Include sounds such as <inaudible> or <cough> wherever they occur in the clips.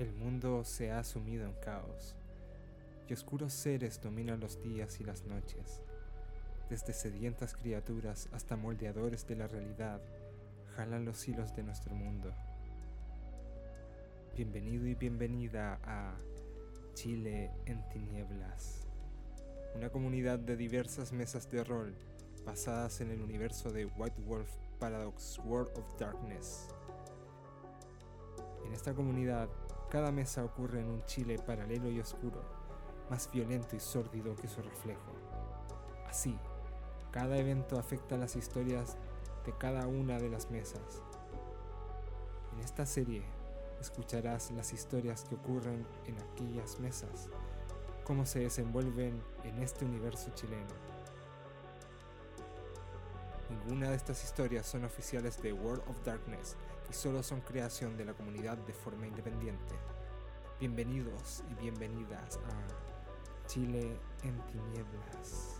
El mundo se ha sumido en caos, y oscuros seres dominan los días y las noches. Desde sedientas criaturas hasta moldeadores de la realidad, jalan los hilos de nuestro mundo. Bienvenido y bienvenida a Chile en Tinieblas, una comunidad de diversas mesas de rol basadas en el universo de White Wolf Paradox World of Darkness. En esta comunidad, cada mesa ocurre en un Chile paralelo y oscuro, más violento y sórdido que su reflejo. Así, cada evento afecta las historias de cada una de las mesas. En esta serie escucharás las historias que ocurren en aquellas mesas, cómo se desenvuelven en este universo chileno. Ninguna de estas historias son oficiales de World of Darkness y solo son creación de la comunidad de forma independiente. Bienvenidos y bienvenidas a Chile en Tinieblas.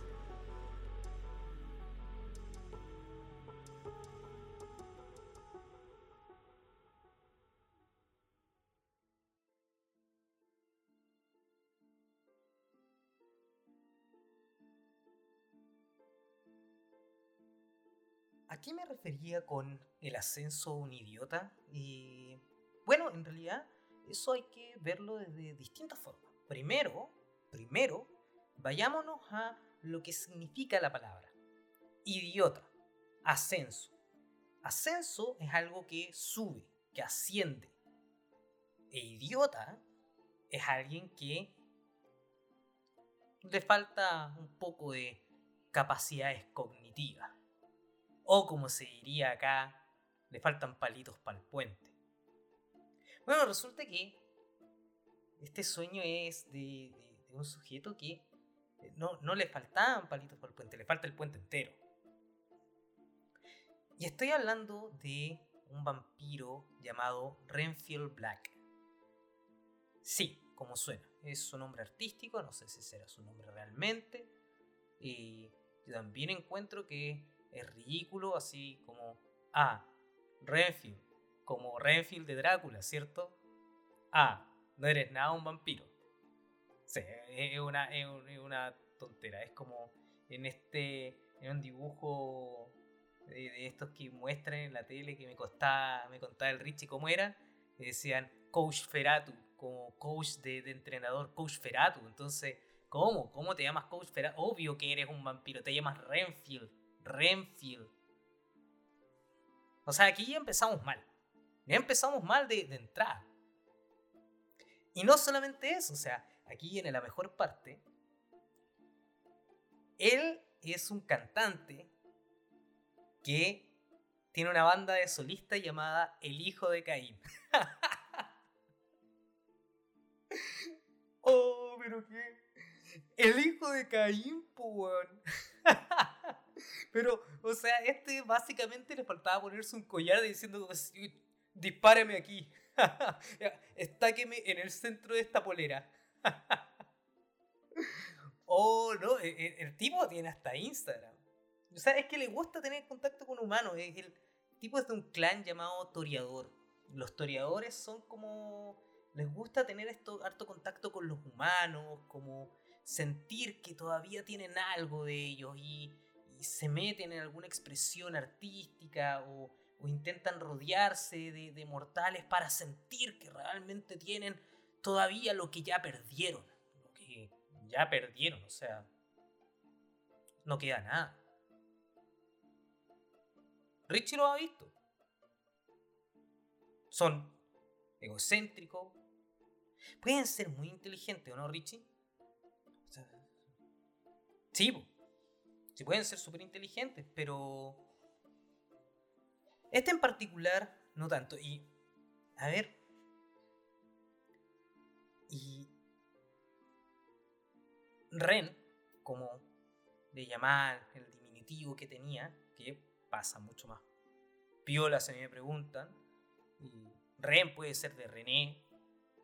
¿A qué me refería con el ascenso a un idiota? Y bueno, en realidad eso hay que verlo desde distintas formas. Primero, primero, vayámonos a lo que significa la palabra. Idiota, ascenso. Ascenso es algo que sube, que asciende. E idiota es alguien que le falta un poco de capacidades cognitivas. O como se diría acá, le faltan palitos para el puente. Bueno, resulta que este sueño es de, un sujeto que no, no le faltaban palitos para el puente, le falta el puente entero. Y estoy hablando de un vampiro llamado Renfield Black. Sí, como suena, es su nombre artístico, no sé si será su nombre realmente. Y yo también encuentro que es ridículo, así como, ah, Renfield, como Renfield de Drácula, ¿cierto? Ah, no eres nada un vampiro. Sí, es una, es una tontera, es como en este, en un dibujo de, estos que muestran en la tele que me costaba, me contaba el Richie cómo era, decían Coach Feratu, como coach de, de, entrenador, Coach Feratu. Entonces, ¿cómo? ¿Cómo te llamas Coach Feratu? Obvio que eres un vampiro, te llamas Renfield. Renfield. O sea, aquí ya empezamos mal. Ya empezamos mal de, entrada. Y no solamente eso, o sea, aquí viene la mejor parte. Él es un cantante que tiene una banda de solistas llamada El Hijo de Caín. <laughs> oh, pero qué. El Hijo de Caín, pues. Pero, o sea, este básicamente le faltaba ponerse un collar diciendo, dispáreme aquí. <laughs> Estáqueme en el centro de esta polera. <laughs> oh, no, e, e, el, tipo tiene hasta Instagram. O sea, es que le gusta tener contacto con humanos. El, tipo es de un clan llamado Toreador. Los toreadores son como... Les gusta tener esto, harto contacto con los humanos, como sentir que todavía tienen algo de ellos y se meten en alguna expresión artística o, intentan rodearse de, mortales para sentir que realmente tienen todavía lo que ya perdieron. Lo que ya perdieron, o sea, no queda nada. Richie lo ha visto. Son egocéntricos. Pueden ser muy inteligentes, ¿o no, Richie? sí, pueden ser súper inteligentes, pero este en particular no tanto. Y, a ver, y Ren, como de llamar el diminutivo que tenía, que pasa mucho más piola se me preguntan, Ren puede ser de René,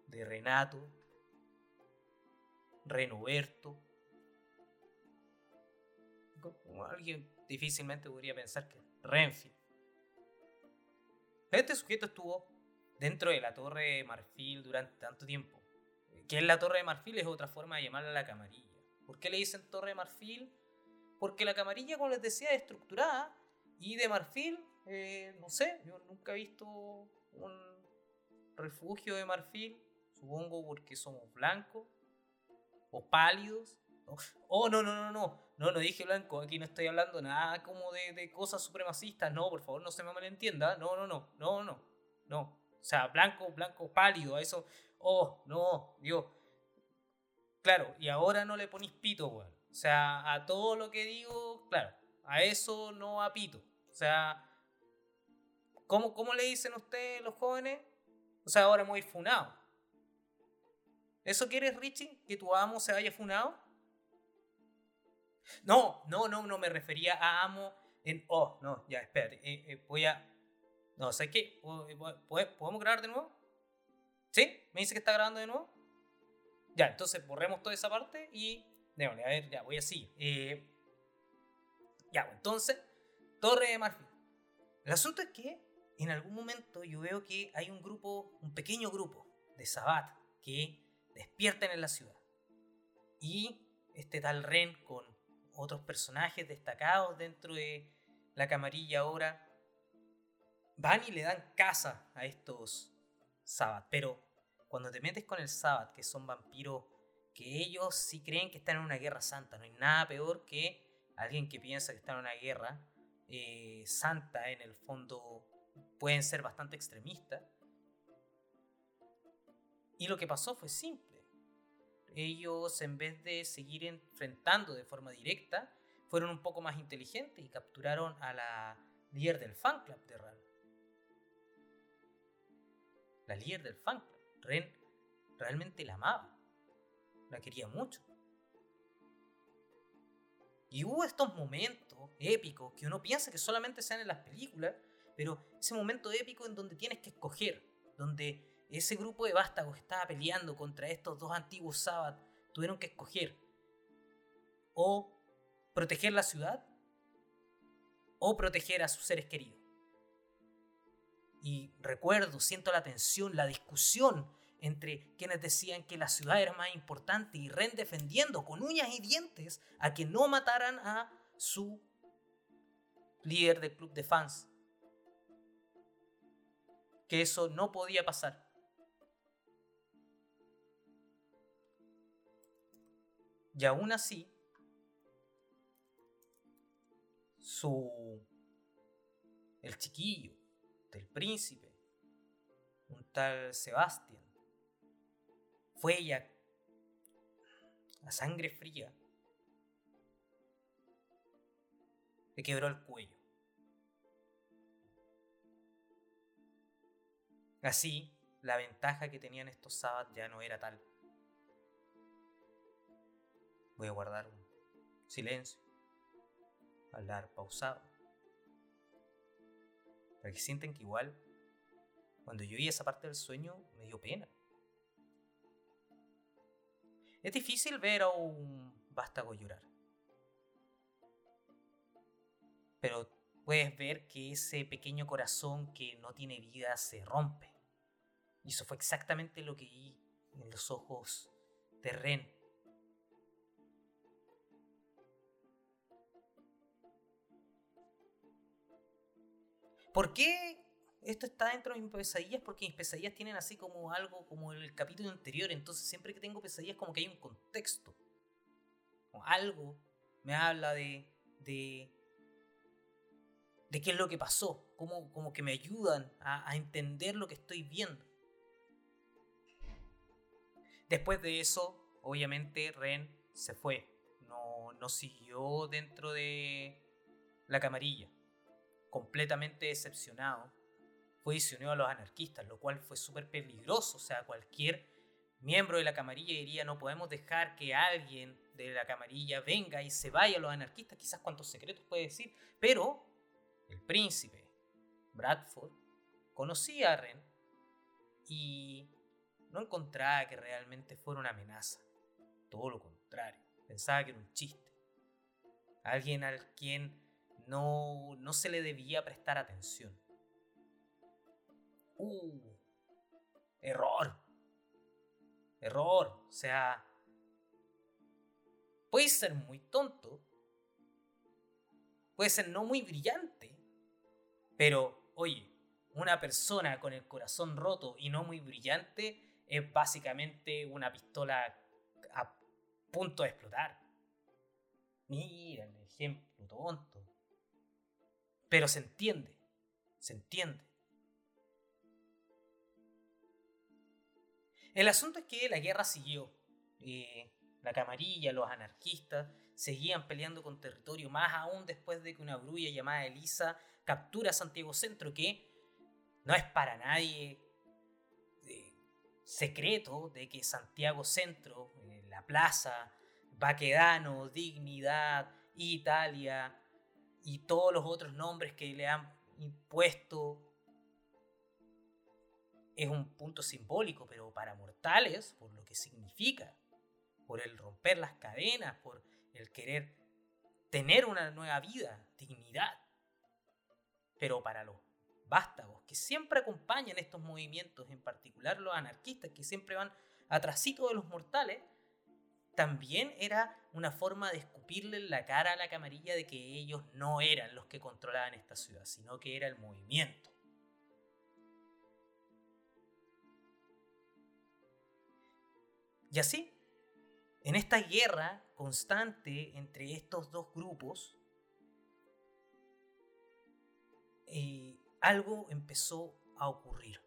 de Renato, Renoberto, alguien difícilmente podría pensar que Renfield. Este sujeto estuvo dentro de la Torre de Marfil durante tanto tiempo. ¿Qué es la Torre de Marfil? Es otra forma de llamarla la camarilla. ¿Por qué le dicen Torre de Marfil? Porque la camarilla, como les decía, es estructurada y de marfil, eh, no sé, yo nunca he visto un refugio de marfil, supongo porque somos blancos o pálidos. Oh, no, no, no, no, no, no dije blanco, aquí no estoy hablando nada como de, de cosas supremacistas, no, por favor, no se me malentienda, no, no, no, no, no, no, o sea, blanco, blanco, pálido, a eso, oh, no, Dios. Claro, y ahora no le ponéis pito, weón. O sea, a todo lo que digo, claro, a eso no apito. O sea, ¿cómo, cómo le dicen ustedes los jóvenes? O sea, ahora muy funado. ¿Eso quieres, Richie? ¿Que tu amo se haya funado? No, no, no, no me refería a amo en... Oh, no, ya, espérate. Eh, eh, voy a... No, ¿sabes qué? ¿Podemos grabar de nuevo? ¿Sí? ¿Me dice que está grabando de nuevo? Ya, entonces borremos toda esa parte y... Déjame, a ver, ya, voy así. Eh, ya, entonces, Torre de Marfil. El asunto es que en algún momento yo veo que hay un grupo, un pequeño grupo de Sabat que despiertan en la ciudad. Y este tal Ren con otros personajes destacados dentro de la camarilla ahora van y le dan casa a estos Sabat. Pero cuando te metes con el Sabat, que son vampiros que ellos sí creen que están en una guerra santa, no hay nada peor que alguien que piensa que está en una guerra eh, santa, en el fondo pueden ser bastante extremistas. Y lo que pasó fue simple. Ellos, en vez de seguir enfrentando de forma directa, fueron un poco más inteligentes y capturaron a la líder del fan club de Ren. La líder del fan club. Ren realmente la amaba. La quería mucho. Y hubo estos momentos épicos que uno piensa que solamente sean en las películas, pero ese momento épico en donde tienes que escoger, donde ese grupo de vástagos que estaba peleando contra estos dos antiguos Sabbath tuvieron que escoger o proteger la ciudad o proteger a sus seres queridos. Y recuerdo, siento la tensión, la discusión entre quienes decían que la ciudad era más importante y Ren defendiendo con uñas y dientes a que no mataran a su líder del club de fans. Que eso no podía pasar. Y aún así, su el chiquillo del príncipe, un tal Sebastián, fue ella, a sangre fría, le quebró el cuello. Así, la ventaja que tenían estos sábados ya no era tal. Voy a guardar un silencio, hablar pausado, para que sienten que igual, cuando yo vi esa parte del sueño, me dio pena. Es difícil ver a un vástago llorar. Pero puedes ver que ese pequeño corazón que no tiene vida se rompe. Y eso fue exactamente lo que vi en los ojos de Ren. ¿Por qué esto está dentro de mis pesadillas porque mis pesadillas tienen así como algo como el capítulo anterior. Entonces siempre que tengo pesadillas como que hay un contexto. O algo me habla de, de, de qué es lo que pasó. Como, como que me ayudan a, a entender lo que estoy viendo. Después de eso, obviamente Ren se fue. No, no siguió dentro de la camarilla. Completamente decepcionado fue unió a los anarquistas, lo cual fue súper peligroso. O sea, cualquier miembro de la camarilla diría, no podemos dejar que alguien de la camarilla venga y se vaya a los anarquistas, quizás cuántos secretos puede decir, pero el príncipe Bradford conocía a Ren y no encontraba que realmente fuera una amenaza. Todo lo contrario, pensaba que era un chiste. Alguien al quien no, no se le debía prestar atención. Uh, Error. Error. O sea, puede ser muy tonto, puede ser no muy brillante, pero oye, una persona con el corazón roto y no muy brillante es básicamente una pistola a punto de explotar. Mira el ejemplo tonto. Pero se entiende, se entiende. El asunto es que la guerra siguió. Eh, la camarilla, los anarquistas, seguían peleando con territorio, más aún después de que una brulla llamada Elisa captura Santiago Centro, que no es para nadie eh, secreto de que Santiago Centro, eh, la plaza, Baquedano, Dignidad, Italia y todos los otros nombres que le han impuesto es un punto simbólico, pero para mortales, por lo que significa, por el romper las cadenas, por el querer tener una nueva vida, dignidad. Pero para los vástagos que siempre acompañan estos movimientos, en particular los anarquistas que siempre van atrásito de los mortales, también era una forma de escupirle en la cara a la camarilla de que ellos no eran los que controlaban esta ciudad, sino que era el movimiento. Y así, en esta guerra constante entre estos dos grupos, eh, algo empezó a ocurrir.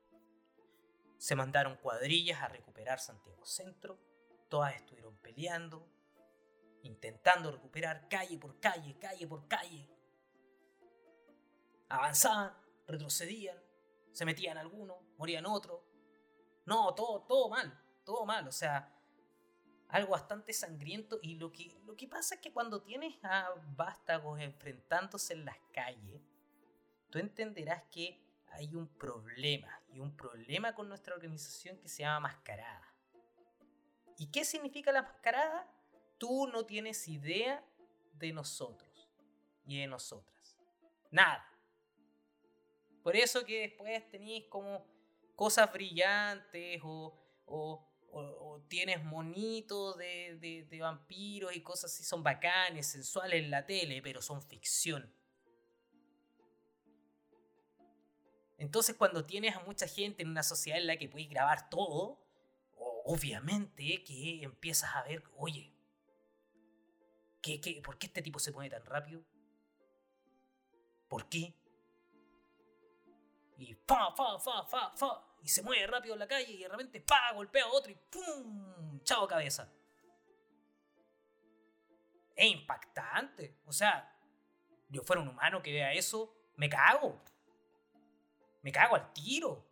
Se mandaron cuadrillas a recuperar Santiago Centro, todas estuvieron peleando, intentando recuperar calle por calle, calle por calle. Avanzaban, retrocedían, se metían algunos, morían otros. No, todo, todo mal, todo mal. O sea, algo bastante sangriento. Y lo que, lo que pasa es que cuando tienes a vástagos enfrentándose en las calles, tú entenderás que hay un problema. Y un problema con nuestra organización que se llama mascarada. ¿Y qué significa la mascarada? Tú no tienes idea de nosotros y de nosotras. Nada. Por eso que después tenéis como cosas brillantes o, tienes monitos de, de, de, vampiros y cosas así, son bacanes, sensuales en la tele, pero son ficción. Entonces cuando tienes a mucha gente en una sociedad en la que puedes grabar todo, obviamente que empiezas a ver, oye, ¿qué, por qué este tipo se pone tan rápido? ¿Por qué? Y fa, fa, fa, fa, fa. Y se mueve rápido en la calle y de repente pa, golpea a otro y ¡pum! Chao cabeza. Es impactante. O sea, yo fuera un humano que vea eso, me cago. Me cago al tiro.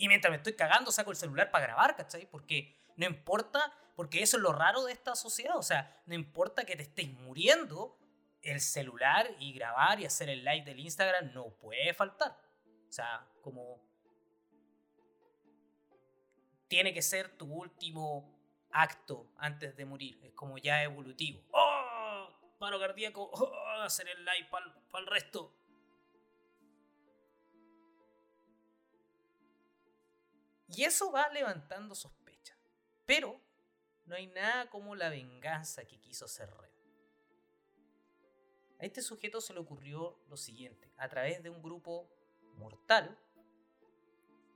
Y mientras me estoy cagando, saco el celular para grabar, ¿cachai? Porque no importa, porque eso es lo raro de esta sociedad. O sea, no importa que te estés muriendo, el celular y grabar y hacer el live del Instagram no puede faltar. O sea, como. Tiene que ser tu último acto antes de morir. Es como ya evolutivo. ¡Oh! Paro cardíaco. ¡Oh! Hacer el live para el resto. Y eso va levantando sospechas. Pero no hay nada como la venganza que quiso hacer Red. A este sujeto se le ocurrió lo siguiente, a través de un grupo mortal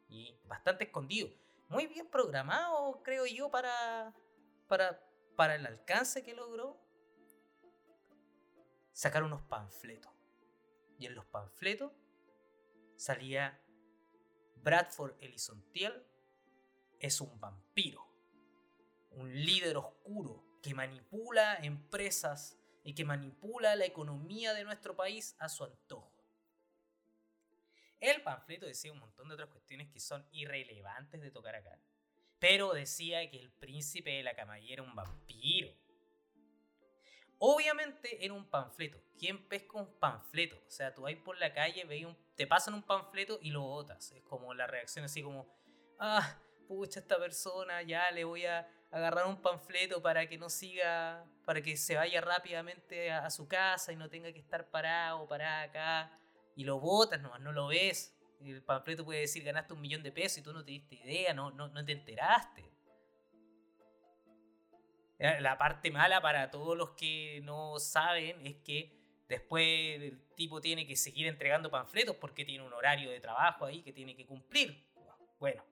y bastante escondido, muy bien programado, creo yo, para, para, para el alcance que logró, sacar unos panfletos. Y en los panfletos salía Bradford Elizontiel es un vampiro, un líder oscuro que manipula empresas y que manipula la economía de nuestro país a su antojo. El panfleto decía un montón de otras cuestiones que son irrelevantes de tocar acá, pero decía que el príncipe de la camarilla era un vampiro. Obviamente era un panfleto. ¿Quién pesca un panfleto? O sea, tú vas por la calle, un, te pasan un panfleto y lo botas. Es como la reacción así como, ah, pucha, esta persona ya le voy a agarrar un panfleto para que no siga, para que se vaya rápidamente a, su casa y no tenga que estar parado, parada acá. Y lo botas nomás, no lo ves. El panfleto puede decir ganaste un millón de pesos y tú no te diste idea, no, no te enteraste. La parte mala para todos los que no saben es que después el tipo tiene que seguir entregando panfletos porque tiene un horario de trabajo ahí que tiene que cumplir. Bueno,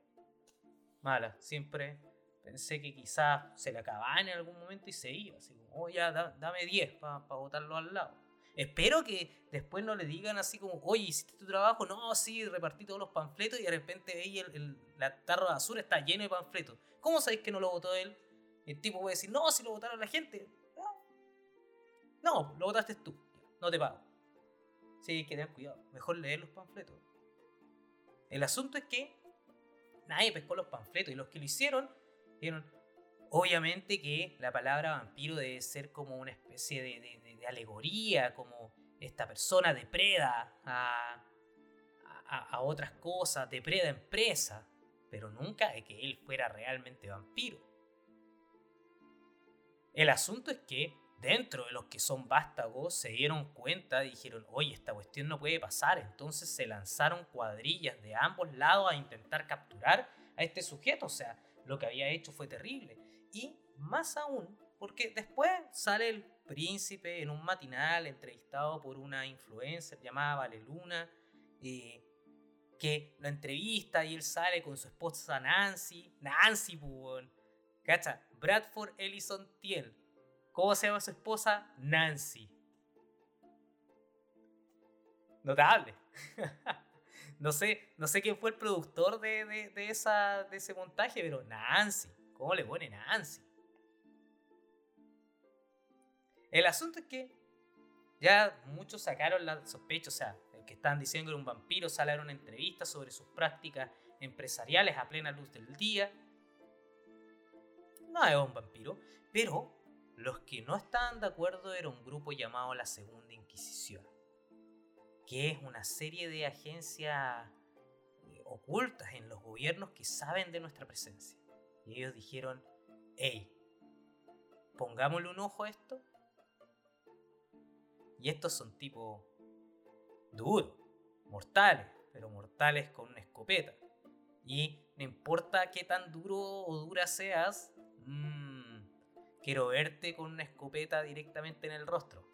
mala, siempre pensé que quizás se le acababa en algún momento y se iba, así como, oh ya, dame 10 para botarlo al lado. Espero que después no le digan así como, oye, ¿hiciste tu trabajo? No, sí, repartí todos los panfletos y de repente veis el, la tarro de azul está lleno de panfletos. ¿Cómo sabéis que no lo votó él? El tipo puede decir, no, si lo votaron la gente. No, lo votaste tú. No te pago. Sí, que tener cuidado. Mejor leer los panfletos. El asunto es que nadie pescó los panfletos y los que lo hicieron, dijeron, obviamente que la palabra vampiro debe ser como una especie de, alegoría, como esta persona depreda a, a, a otras cosas, depreda empresa, pero nunca de que él fuera realmente vampiro. El asunto es que dentro de los que son vástagos se dieron cuenta y dijeron, oye, esta cuestión no puede pasar. Entonces se lanzaron cuadrillas de ambos lados a intentar capturar a este sujeto. O sea, lo que había hecho fue terrible. Y más aún, porque después sale el príncipe en un matinal entrevistado por una influencer llamada Vale Luna, eh, que lo entrevista y él sale con su esposa Nancy. Nancy, pues, ¿cacha? Bradford Ellison Tiel. ¿Cómo se llama su esposa? Nancy. Notable. <laughs> no, sé, no sé quién fue el productor de, esa, de ese montaje, pero Nancy. ¿Cómo le pone Nancy? El asunto es que ya muchos sacaron la sospecha, o sea, el que estaban diciendo que era un vampiro sale a una entrevista sobre sus prácticas empresariales a plena luz del día no es un vampiro, pero los que no estaban de acuerdo era un grupo llamado la Segunda Inquisición, que es una serie de agencias eh, ocultas en los gobiernos que saben de nuestra presencia. Y ellos dijeron, hey, pongámosle un ojo a esto. Y estos son tipos duros, mortales, pero mortales con una escopeta. Y no importa qué tan duro o dura seas, Mmm, quiero verte con una escopeta directamente en el rostro.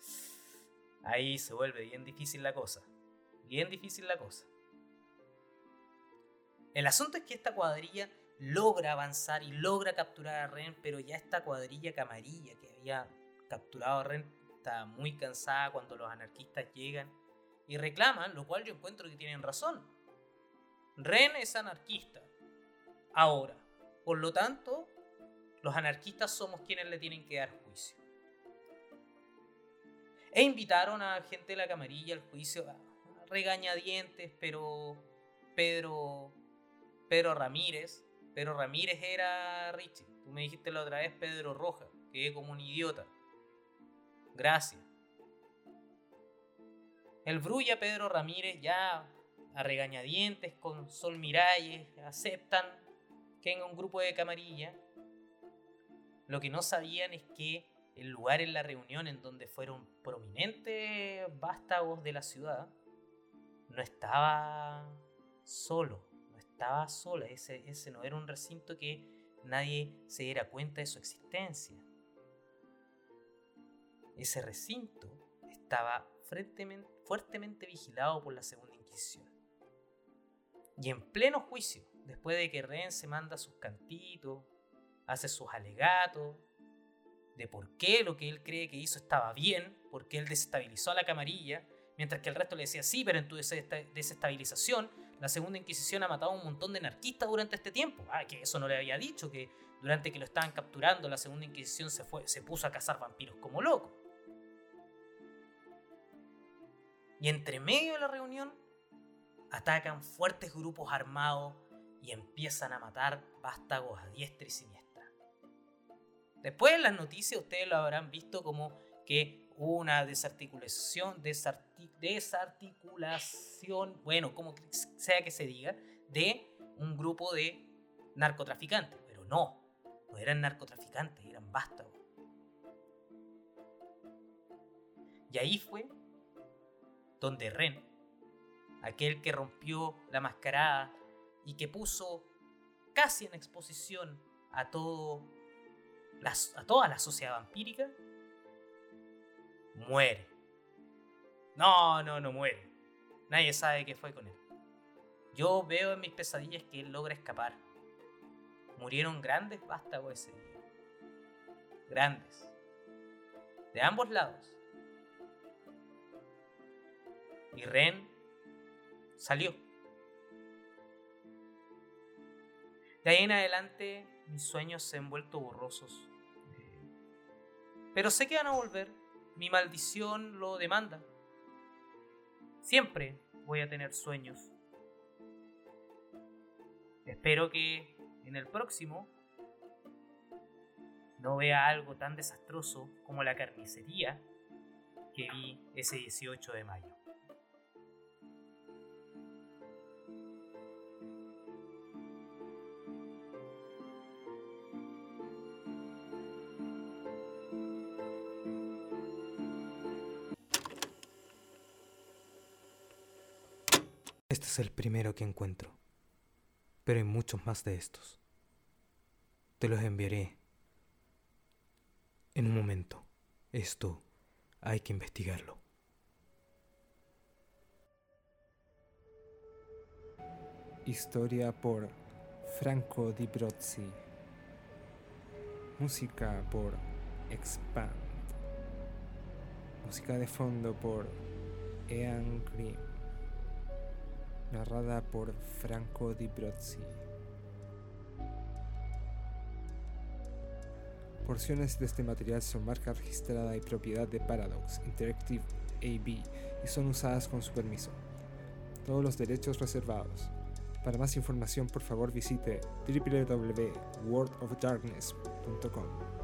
Ahí se vuelve bien difícil la cosa. Bien difícil la cosa. El asunto es que esta cuadrilla logra avanzar y logra capturar a Ren, pero ya esta cuadrilla camarilla que había capturado a Ren está muy cansada cuando los anarquistas llegan y reclaman, lo cual yo encuentro que tienen razón. Ren es anarquista. Ahora, por lo tanto, los anarquistas somos quienes le tienen que dar juicio. E invitaron a gente de la camarilla al juicio, regañadientes, pero Pedro, Pedro Ramírez, Pedro Ramírez era Richie. Tú me dijiste la otra vez Pedro Roja, que es como un idiota. Gracias. El Brulla Pedro Ramírez ya a regañadientes con Sol Miralles aceptan que venga un grupo de camarilla lo que no sabían es que el lugar en la reunión en donde fueron prominentes vástagos de la ciudad no estaba solo, no estaba sola, ese, ese no era un recinto que nadie se diera cuenta de su existencia. Ese recinto estaba fuertemente vigilado por la Segunda Inquisición. Y en pleno juicio, después de que Ren se manda sus cantitos, hace sus alegatos de por qué lo que él cree que hizo estaba bien, porque él desestabilizó a la camarilla, mientras que el resto le decía, sí, pero en tu desestabilización, la Segunda Inquisición ha matado a un montón de anarquistas durante este tiempo. Ah, que eso no le había dicho, que durante que lo estaban capturando, la Segunda Inquisición se, fue, se puso a cazar vampiros como loco. Y entre medio de la reunión, atacan fuertes grupos armados y empiezan a matar vástagos a diestra y siniestra. Después en las noticias ustedes lo habrán visto como que hubo una desarticulación, desarticulación, bueno, como sea que se diga, de un grupo de narcotraficantes. Pero no, no eran narcotraficantes, eran vástagos. Y ahí fue donde Ren aquel que rompió la mascarada y que puso casi en exposición a, todo a toda la sociedad vampírica, muere. No, no, no muere. Nadie sabe qué fue con él. Yo veo en mis pesadillas que él logra escapar. Murieron grandes vástagos ese día. Grandes. De ambos lados. Y Ren salió. De ahí en adelante mis sueños se han vuelto borrosos. Pero sé que van a volver. Mi maldición lo demanda. Siempre voy a tener sueños. Espero que en el próximo no vea algo tan desastroso como la carnicería que vi ese 18 de mayo. Este es el primero que encuentro, pero hay muchos más de estos. Te los enviaré en un momento. Esto hay que investigarlo. Historia por Franco Di Brozzi. Música por Expand. Música de fondo por Ian Grimm narrada por Franco Di Brozzi. Porciones de este material son marca registrada y propiedad de Paradox Interactive AB y son usadas con su permiso. Todos los derechos reservados. Para más información, por favor visite www.worldofdarkness.com.